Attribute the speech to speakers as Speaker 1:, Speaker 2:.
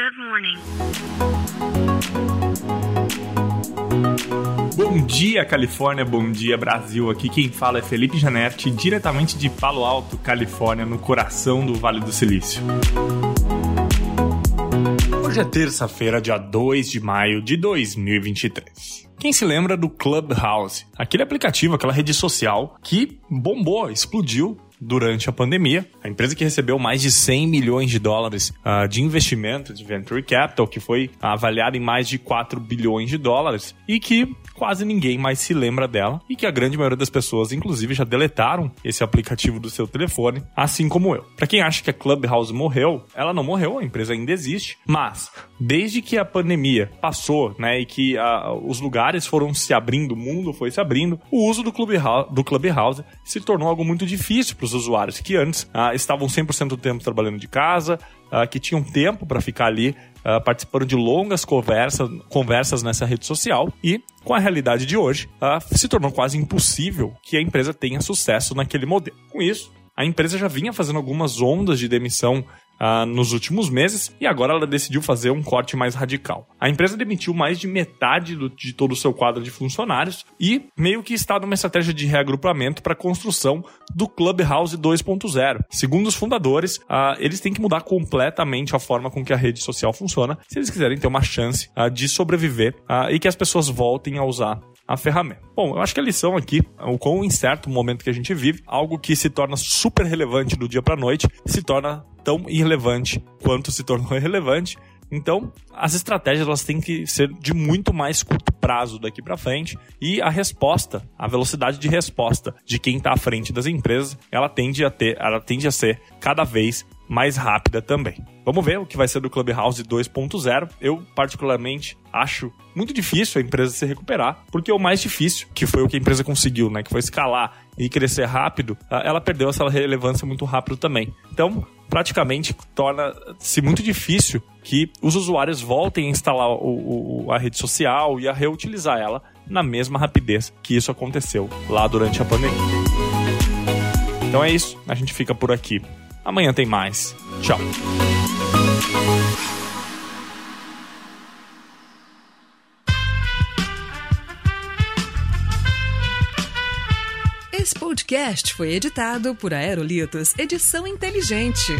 Speaker 1: Good morning.
Speaker 2: Bom dia, Califórnia. Bom dia, Brasil. Aqui quem fala é Felipe Janetti, diretamente de Palo Alto, Califórnia, no coração do Vale do Silício. Hoje é terça-feira, dia 2 de maio de 2023. Quem se lembra do Clubhouse? Aquele aplicativo, aquela rede social que bombou, explodiu durante a pandemia. A empresa que recebeu mais de 100 milhões de dólares uh, de investimento de venture capital, que foi avaliado em mais de 4 bilhões de dólares e que quase ninguém mais se lembra dela e que a grande maioria das pessoas, inclusive, já deletaram esse aplicativo do seu telefone, assim como eu. Para quem acha que a Clubhouse morreu, ela não morreu, a empresa ainda existe, mas desde que a pandemia passou, né, e que uh, os lugares foram se abrindo, o mundo foi se abrindo, o uso do Clubhouse, do Clubhouse se tornou algo muito difícil para os usuários que antes uh, estavam 100% do tempo trabalhando de casa, uh, que tinham tempo para ficar ali uh, participando de longas conversas, conversas nessa rede social e, com a realidade de hoje, uh, se tornou quase impossível que a empresa tenha sucesso naquele modelo. Com isso, a empresa já vinha fazendo algumas ondas de demissão uh, nos últimos meses e agora ela decidiu fazer um corte mais radical. A empresa demitiu mais de metade do, de todo o seu quadro de funcionários e meio que está numa estratégia de reagrupamento para a construção do Clubhouse 2.0. Segundo os fundadores, uh, eles têm que mudar completamente a forma com que a rede social funciona se eles quiserem ter uma chance uh, de sobreviver e que as pessoas voltem a usar a ferramenta. Bom, eu acho que a lição aqui, o quão incerto momento que a gente vive, algo que se torna super relevante do dia para noite, se torna tão irrelevante quanto se tornou irrelevante. Então, as estratégias elas têm que ser de muito mais curto prazo daqui para frente e a resposta, a velocidade de resposta de quem está à frente das empresas, ela tende a ter, ela tende a ser cada vez mais rápida também. Vamos ver o que vai ser do Clubhouse 2.0. Eu, particularmente, acho muito difícil a empresa se recuperar, porque o mais difícil, que foi o que a empresa conseguiu, né, que foi escalar e crescer rápido, ela perdeu essa relevância muito rápido também. Então, praticamente torna-se muito difícil que os usuários voltem a instalar o, o, a rede social e a reutilizar ela na mesma rapidez que isso aconteceu lá durante a pandemia. Então é isso, a gente fica por aqui. Amanhã tem mais. Tchau.
Speaker 3: Esse podcast foi editado por Aerolitos Edição Inteligente.